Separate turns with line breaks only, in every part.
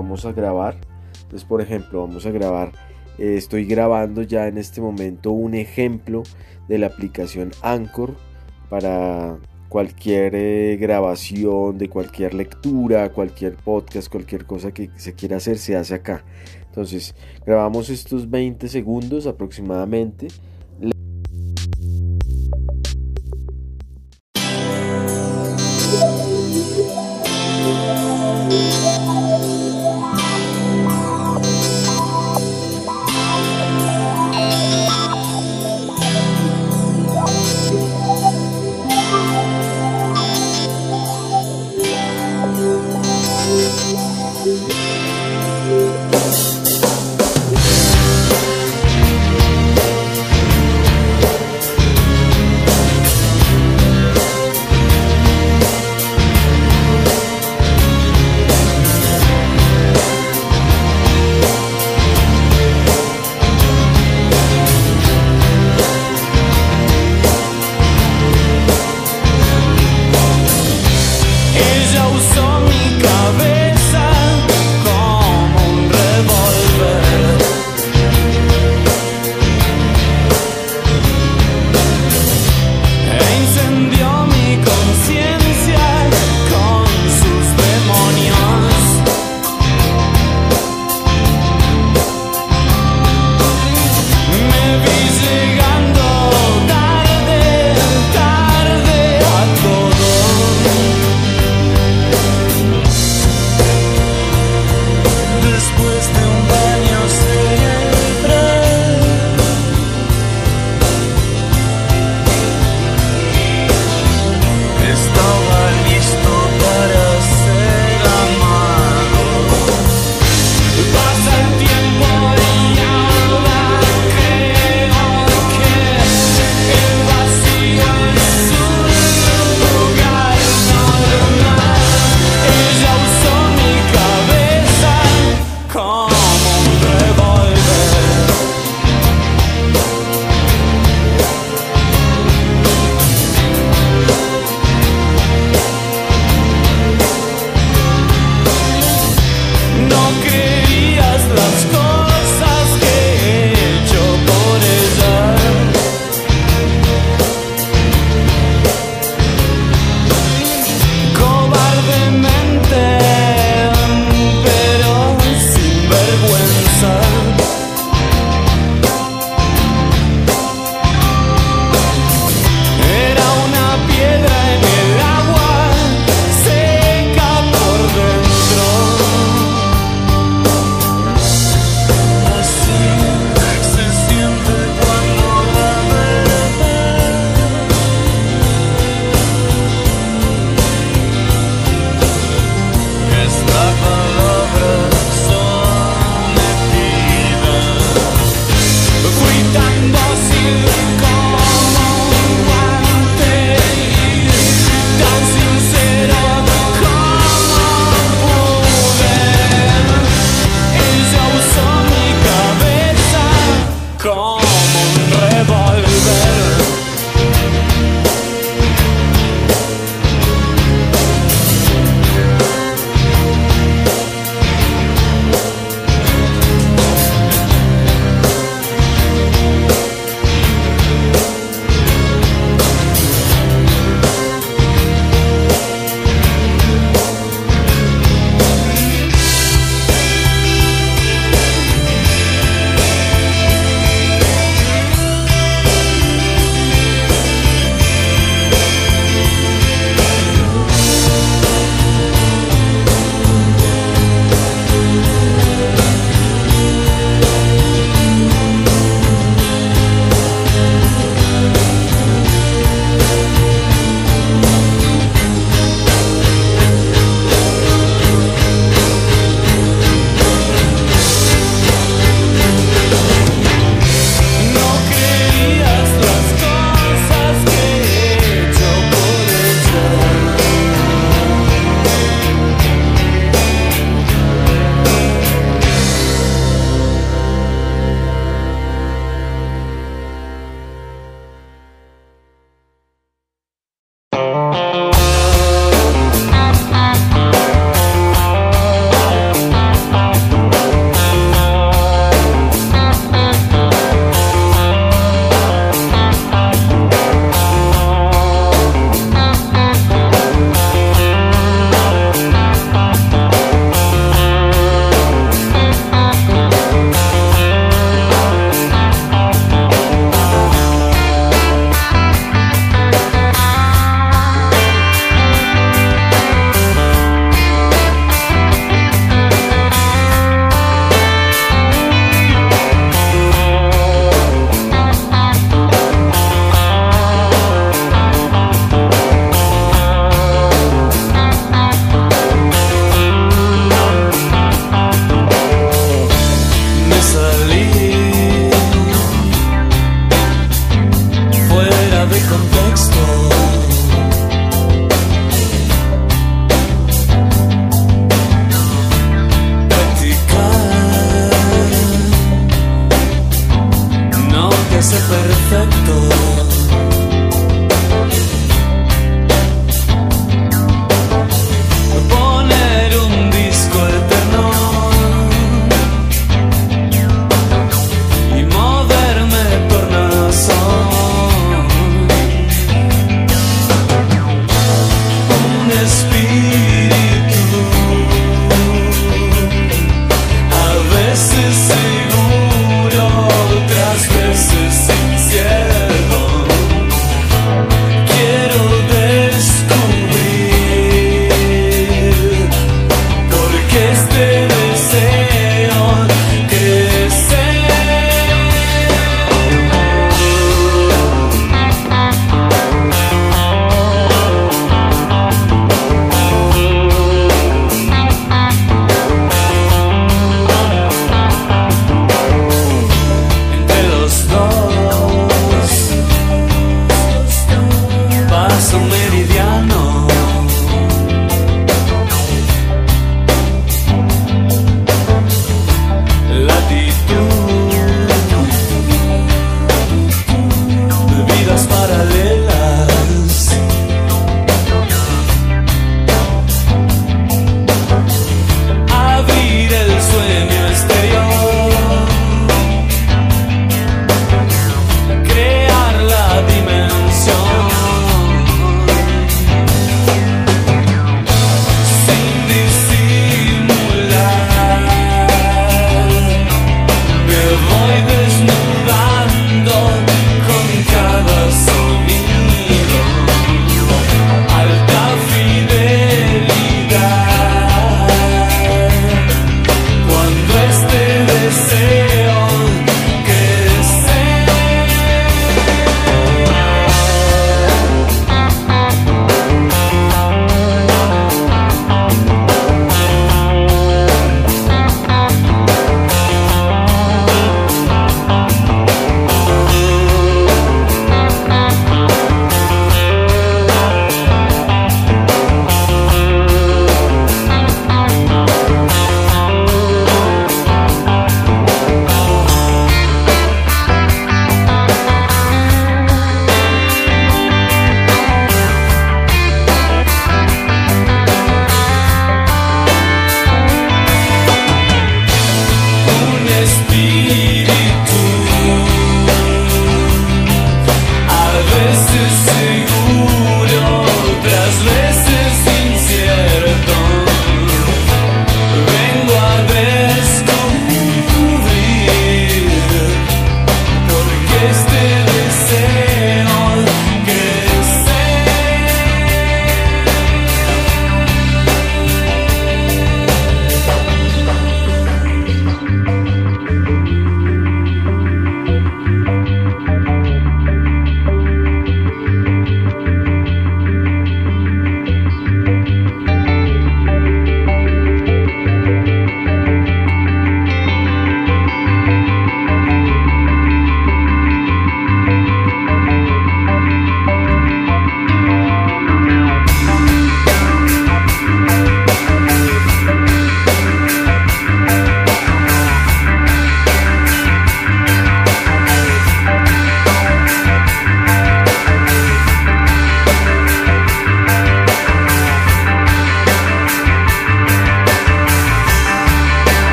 vamos a grabar. Entonces, por ejemplo, vamos a grabar, eh, estoy grabando ya en este momento un ejemplo de la aplicación Anchor para cualquier eh, grabación, de cualquier lectura, cualquier podcast, cualquier cosa que se quiera hacer, se hace acá. Entonces, grabamos estos 20 segundos aproximadamente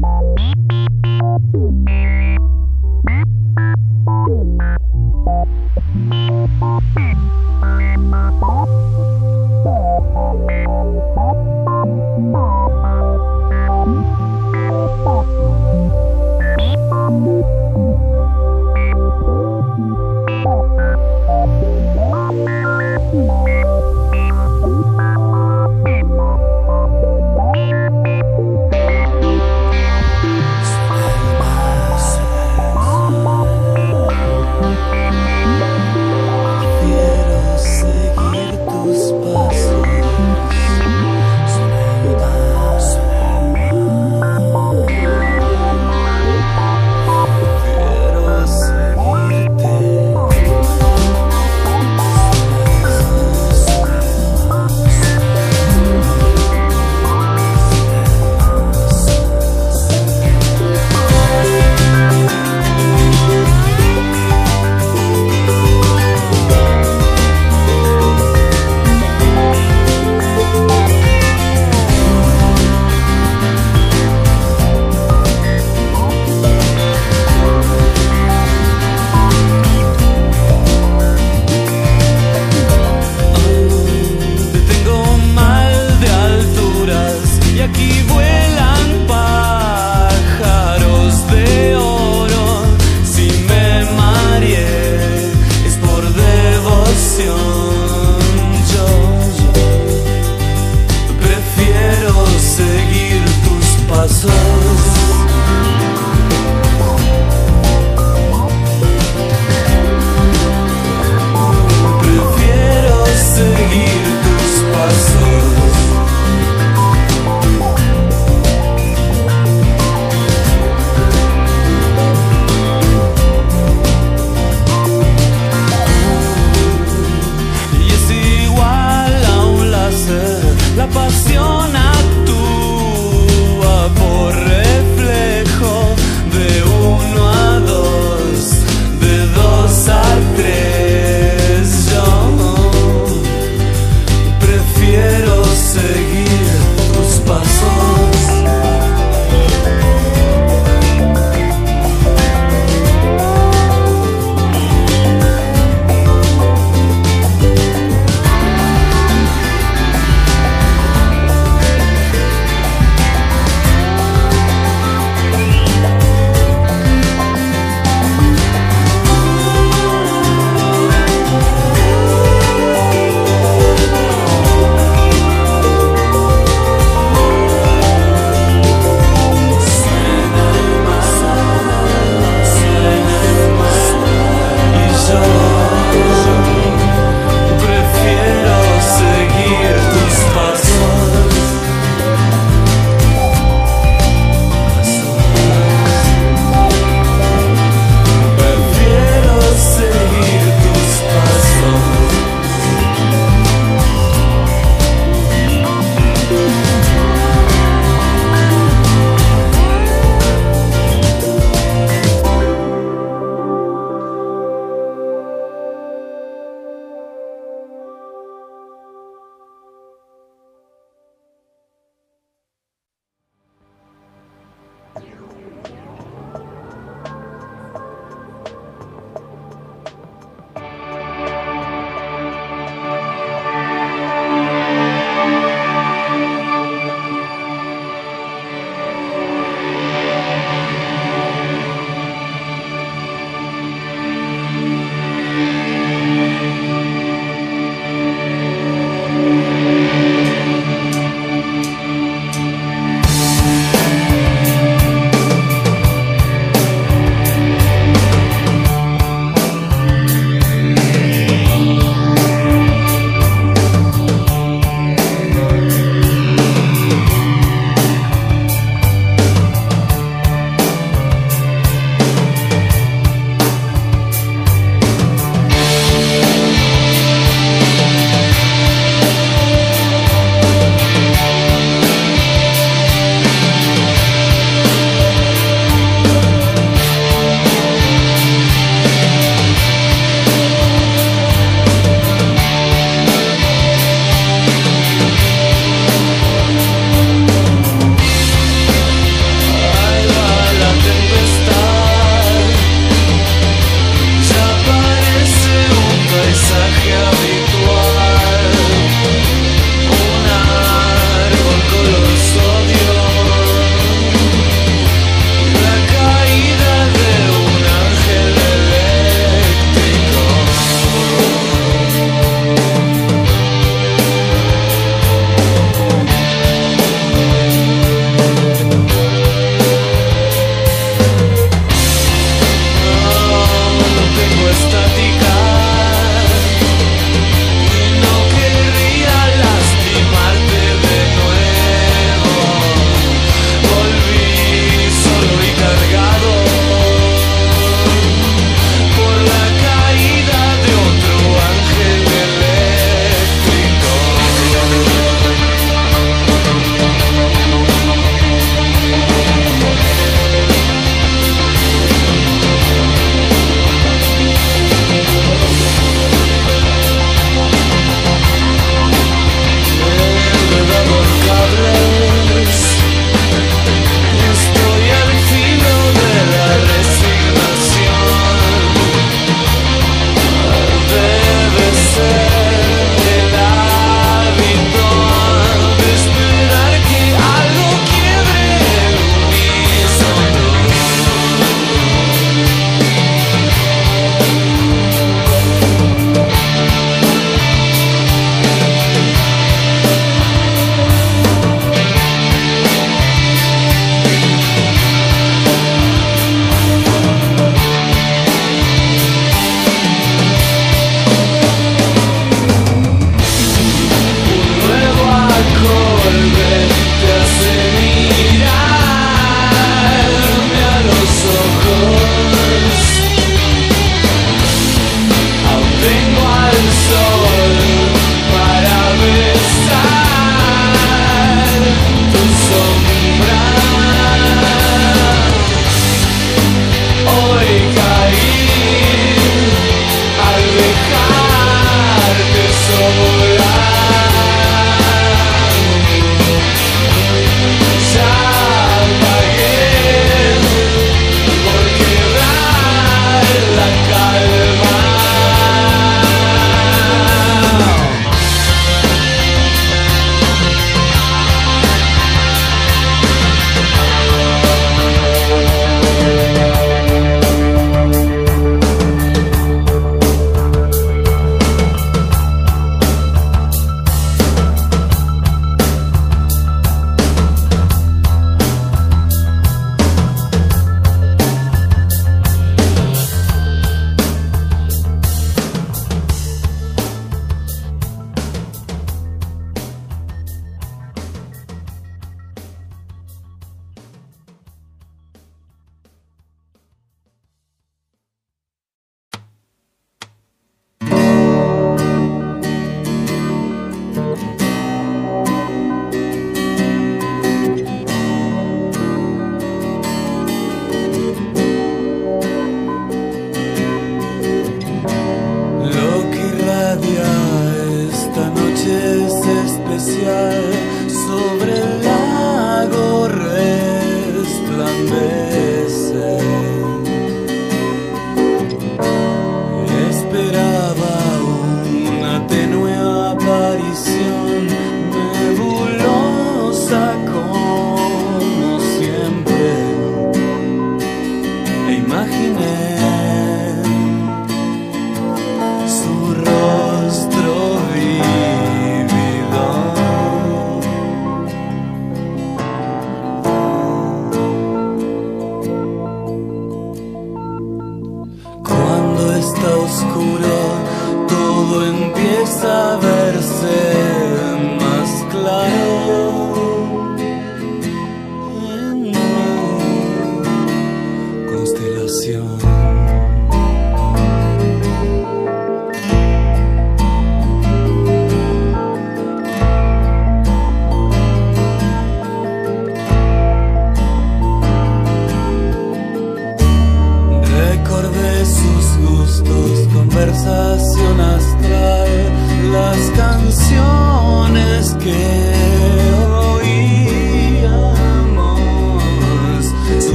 Bye.